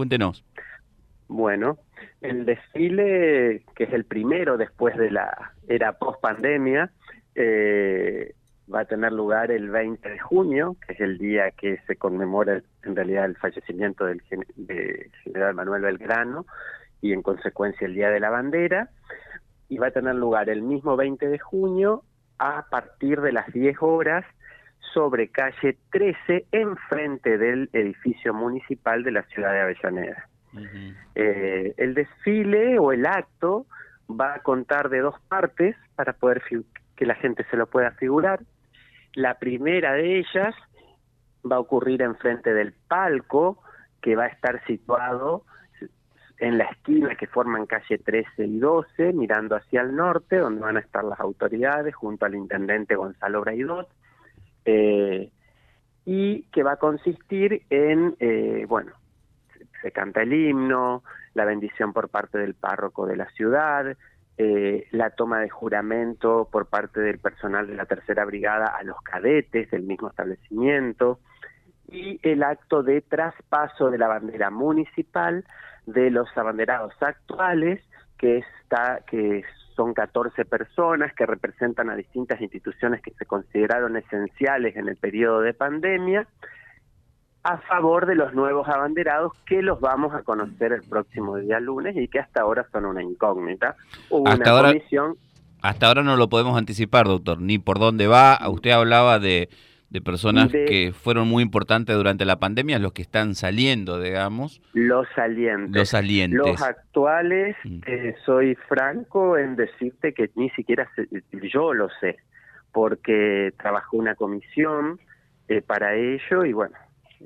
Cuéntenos. Bueno, el desfile, que es el primero después de la era post-pandemia, eh, va a tener lugar el 20 de junio, que es el día que se conmemora en realidad el fallecimiento del general Manuel Belgrano y en consecuencia el Día de la Bandera, y va a tener lugar el mismo 20 de junio a partir de las 10 horas sobre calle 13 enfrente del edificio municipal de la ciudad de Avellaneda. Eh, el desfile o el acto va a contar de dos partes para poder que la gente se lo pueda figurar. La primera de ellas va a ocurrir enfrente del palco que va a estar situado en la esquina que forman calle 13 y 12, mirando hacia el norte, donde van a estar las autoridades junto al intendente Gonzalo Braidot, eh, y que va a consistir en, eh, bueno, se canta el himno, la bendición por parte del párroco de la ciudad, eh, la toma de juramento por parte del personal de la tercera brigada a los cadetes del mismo establecimiento y el acto de traspaso de la bandera municipal de los abanderados actuales que está que son 14 personas que representan a distintas instituciones que se consideraron esenciales en el periodo de pandemia a favor de los nuevos abanderados que los vamos a conocer el próximo día lunes y que hasta ahora son una incógnita. Hubo hasta ahora, Hasta ahora no lo podemos anticipar, doctor, ni por dónde va. Usted hablaba de, de personas que fueron muy importantes durante la pandemia, los que están saliendo, digamos. Los salientes. Los salientes. Los actuales, mm. eh, soy franco en decirte que ni siquiera yo lo sé, porque trabajó una comisión eh, para ello y bueno,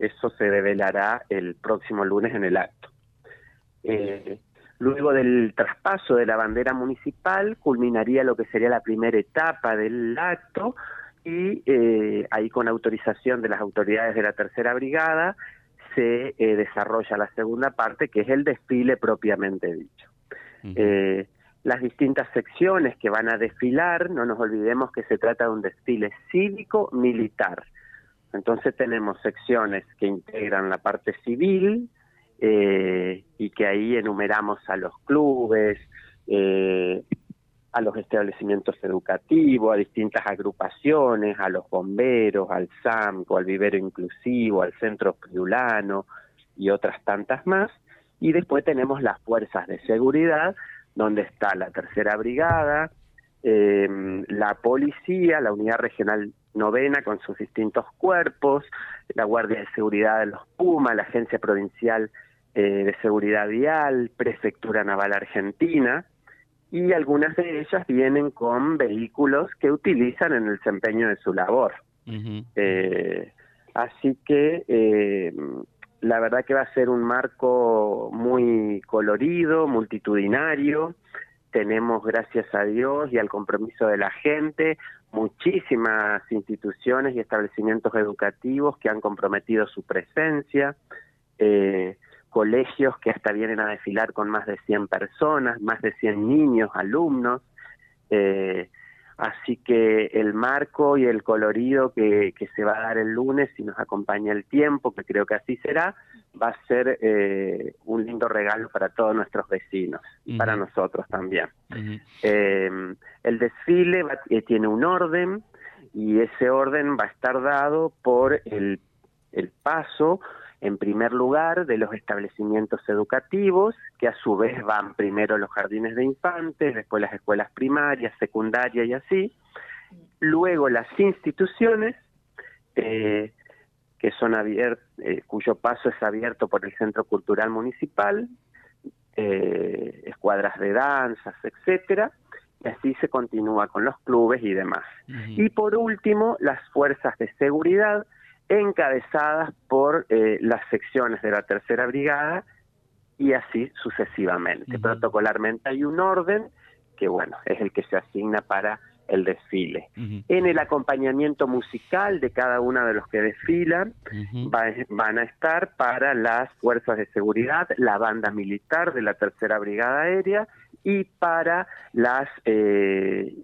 eso se develará el próximo lunes en el acto. Eh, luego del traspaso de la bandera municipal, culminaría lo que sería la primera etapa del acto y eh, ahí con autorización de las autoridades de la tercera brigada se eh, desarrolla la segunda parte, que es el desfile propiamente dicho. las distintas secciones que van a desfilar, no nos olvidemos que se trata de un desfile cívico-militar entonces tenemos secciones que integran la parte civil eh, y que ahí enumeramos a los clubes, eh, a los establecimientos educativos, a distintas agrupaciones, a los bomberos, al SAMCO, al vivero inclusivo, al centro friulano y otras tantas más. Y después tenemos las fuerzas de seguridad, donde está la tercera brigada, eh, la policía, la unidad regional novena con sus distintos cuerpos, la Guardia de Seguridad de los Pumas, la Agencia Provincial eh, de Seguridad Vial, Prefectura Naval Argentina, y algunas de ellas vienen con vehículos que utilizan en el desempeño de su labor. eh, así que eh, la verdad que va a ser un marco muy colorido, multitudinario, tenemos, gracias a Dios y al compromiso de la gente, muchísimas instituciones y establecimientos educativos que han comprometido su presencia, eh, colegios que hasta vienen a desfilar con más de 100 personas, más de 100 niños, alumnos. Eh, Así que el marco y el colorido que, se va a dar el lunes, si nos acompaña el tiempo, que creo que así será, va a ser eh, un lindo regalo para todos nuestros vecinos y para nosotros también. Em, el desfile eh, tiene un orden y ese orden va a estar dado por el, el paso en primer lugar de los establecimientos educativos, que a su vez van primero los jardines de infantes, después las escuelas primarias, secundarias y así, luego las instituciones, eh, que son eh, cuyo paso es abierto por el Centro Cultural Municipal, eh, escuadras de danzas, etcétera, y así se continúa con los clubes y demás. Y por último, las fuerzas de seguridad, encabezadas por eh, las secciones de la tercera brigada y así sucesivamente. Protocolarmente hay un orden que, bueno, es el que se asigna para el desfile. En el acompañamiento musical de cada uno de los que desfilan van a estar para las fuerzas de seguridad, la banda militar de la Tercera Brigada Aérea y para las eh,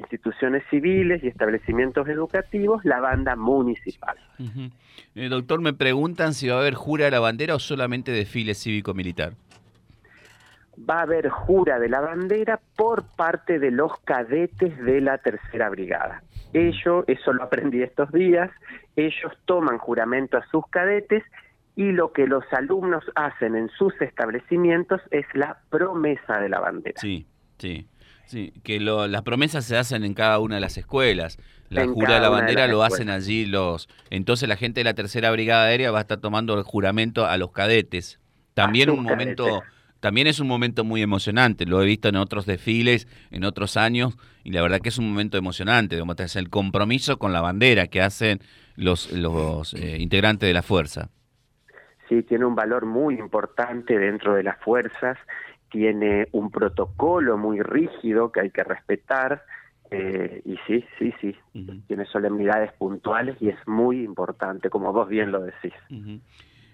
civiles y establecimientos educativos la banda municipal. Eh, doctor, me preguntan si va a haber jura de la bandera o solamente desfile cívico-militar. Va a haber jura de la bandera por parte de los cadetes de la tercera brigada. Ellos, eso lo aprendí estos días, ellos toman juramento a sus cadetes y lo que los alumnos hacen en sus establecimientos es la promesa de la bandera. Sí, sí. Sí, que las promesas se hacen en cada una de las escuelas. La jura de la bandera lo hacen allí los. Entonces la gente de la tercera brigada aérea va a estar tomando el juramento a los cadetes. También un momento, también es un momento muy emocionante. Lo he visto en otros desfiles, en otros años, y la verdad que es un momento emocionante. es el compromiso con la bandera que hacen los, los eh, integrantes de la fuerza sí tiene un valor muy importante dentro de las fuerzas, tiene un protocolo muy rígido que hay que respetar, eh, y sí, sí, sí, tiene solemnidades puntuales y es muy importante, como vos bien lo decís.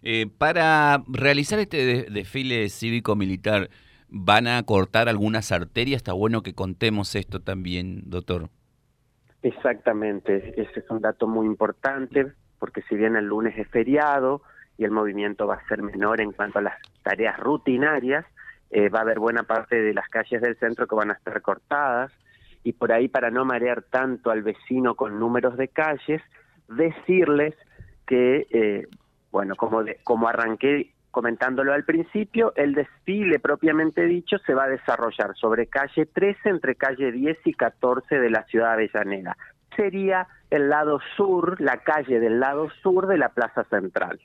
Eh, para realizar este desfile cívico-militar, ¿van a cortar algunas arterias? Está bueno que contemos esto también, doctor. Exactamente, ese es un dato muy importante, porque si bien el lunes es feriado, y el movimiento va a ser menor en cuanto a las tareas rutinarias. Eh, va a haber buena parte de las calles del centro que van a estar cortadas y por ahí para no marear tanto al vecino con números de calles, decirles que, eh, bueno, como, como arranqué comentándolo al principio, el desfile propiamente dicho se va a desarrollar sobre calle 13 entre calle 10 y 14 de la ciudad de Avellaneda. Sería el lado sur, la calle del lado sur de la Plaza Central.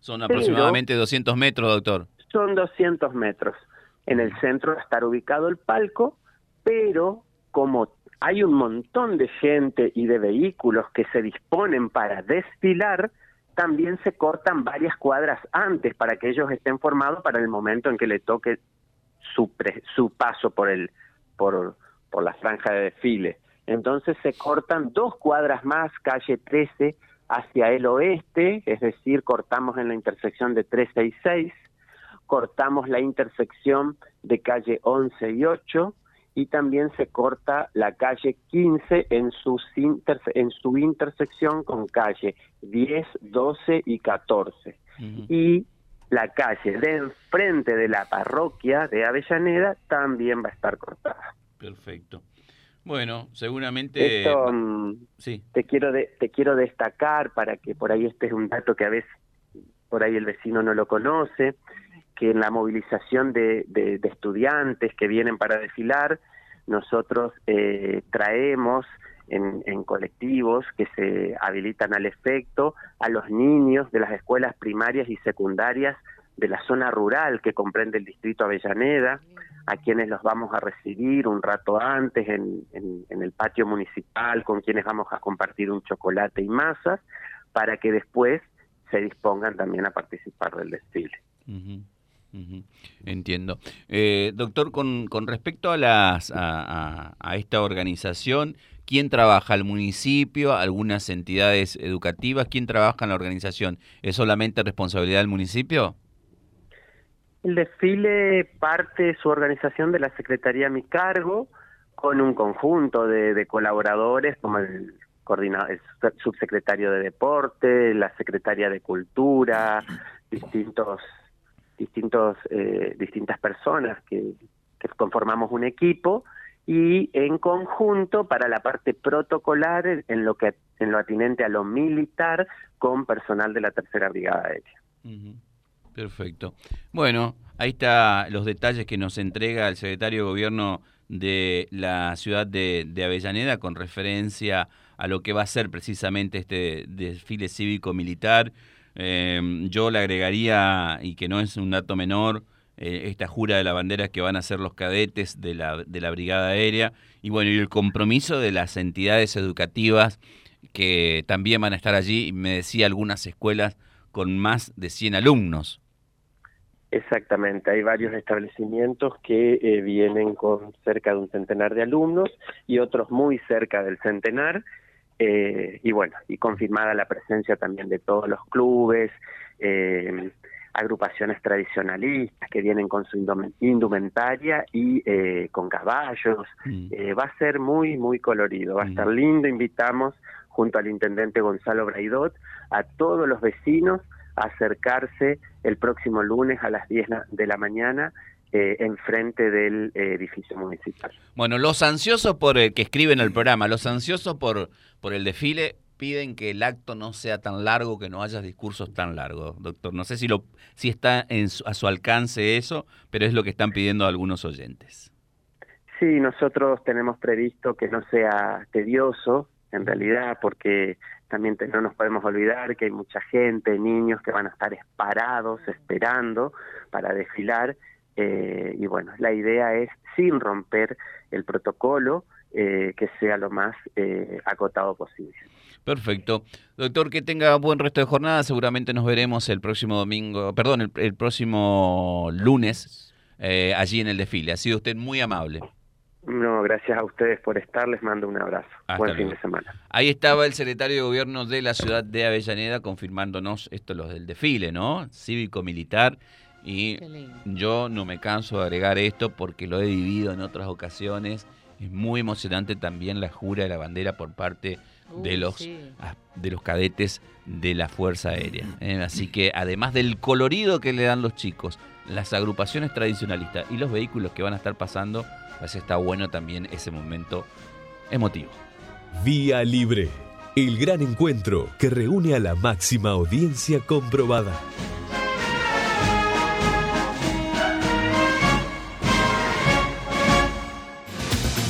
Son aproximadamente 200 metros, doctor. Son 200 metros. En el centro va a estar ubicado el palco, pero como hay un montón de gente y de vehículos que se disponen para desfilar, también se cortan varias cuadras antes para que ellos estén formados para el momento en que le toque su, su paso por, el, por, por la franja de desfile. Entonces se cortan dos cuadras más, calle 13, hacia el oeste, es decir, cortamos en la intersección de 13 y 6, cortamos la intersección de calle 11 y 8 y también se corta la calle 15 en, sus en su intersección con calle 10, 12 y 14. Y la calle de enfrente de la parroquia de Avellaneda también va a estar cortada. Perfecto. Bueno, seguramente... Mm, sí. te, quiero te quiero destacar para que por ahí este es un dato que a veces por ahí el vecino no lo conoce, que en la movilización de, estudiantes que vienen para desfilar, nosotros eh, traemos en, en, colectivos que se habilitan al efecto a los niños de las escuelas primarias y secundarias de la zona rural que comprende el distrito Avellaneda, a quienes los vamos a recibir un rato antes en, el patio municipal, con quienes vamos a compartir un chocolate y masas, para que después se dispongan también a participar del desfile. Entiendo. Eh, doctor, con, con respecto a, las, a, a, esta organización, ¿quién trabaja? ¿El municipio? ¿Algunas entidades educativas? ¿Quién trabaja en la organización? ¿Es solamente responsabilidad del municipio? El desfile parte su organización de la Secretaría Mi Cargo con un conjunto de, colaboradores como el, el subsecretario de Deporte, la secretaria de Cultura, distintos distintos eh, distintas personas que, conformamos un equipo y en conjunto para la parte protocolar en lo que en lo atinente a lo militar con personal de la tercera brigada aérea. Perfecto. Bueno, ahí está los detalles que nos entrega el secretario de Gobierno de la ciudad de, Avellaneda con referencia a lo que va a ser precisamente este desfile cívico-militar. Eh, yo le agregaría, y que no es un dato menor, eh, esta jura de la bandera que van a ser los cadetes de la, de la Brigada Aérea, y bueno, y el compromiso de las entidades educativas que también van a estar allí, y me decía algunas escuelas con más de 100 alumnos. Exactamente, hay varios establecimientos que eh, vienen con cerca de un centenar de alumnos y otros muy cerca del centenar. Eh, y bueno, y confirmada la presencia también de todos los clubes. Eh, agrupaciones tradicionalistas que vienen con su indumentaria y eh, con caballos. Mm. Eh, va a ser muy, muy colorido, va a estar mm. lindo. Invitamos junto al intendente Gonzalo Braidot a todos los vecinos a acercarse el próximo lunes a las 10 de la mañana eh, enfrente del edificio municipal. Bueno, los ansiosos por el que escriben el programa, los ansiosos por, por el desfile, piden que el acto no sea tan largo, que no haya discursos tan largos, doctor. No sé si, lo, si está en a su alcance eso, pero es lo que están pidiendo algunos oyentes. Sí, nosotros tenemos previsto que no sea tedioso, en realidad, porque también no nos podemos olvidar que hay mucha gente, niños que van a estar parados, esperando para desfilar. Eh, y bueno, la idea es, sin romper el protocolo, eh, que sea lo más eh, acotado posible. Perfecto. Doctor, que tenga buen resto de jornada. Seguramente nos veremos el próximo domingo, perdón, el, próximo lunes eh, allí en el desfile. Ha sido usted muy amable. No, gracias a ustedes por estar. Les mando un abrazo. buen fin de semana. Ahí estaba el secretario de Gobierno de la ciudad de Avellaneda confirmándonos esto, los del desfile, ¿no? Cívico-militar. Y yo no me canso de agregar esto porque lo he vivido en otras ocasiones. Es muy emocionante también la jura de la bandera por parte de los, de los cadetes de la Fuerza Aérea. ¿eh? Así que además del colorido que le dan los chicos, las agrupaciones tradicionalistas y los vehículos que van a estar pasando, pues está bueno también ese momento emotivo. Vía Libre, el gran encuentro que reúne a la máxima audiencia comprobada.